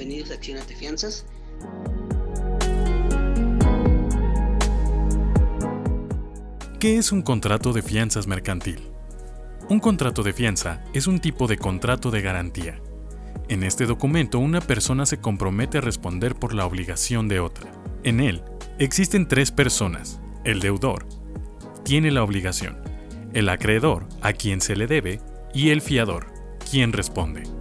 bienvenidos a Acciones de Fianzas. ¿Qué es un contrato de fianzas mercantil? Un contrato de fianza es un tipo de contrato de garantía. En este documento una persona se compromete a responder por la obligación de otra. En él existen tres personas. El deudor tiene la obligación, el acreedor a quien se le debe y el fiador, quien responde.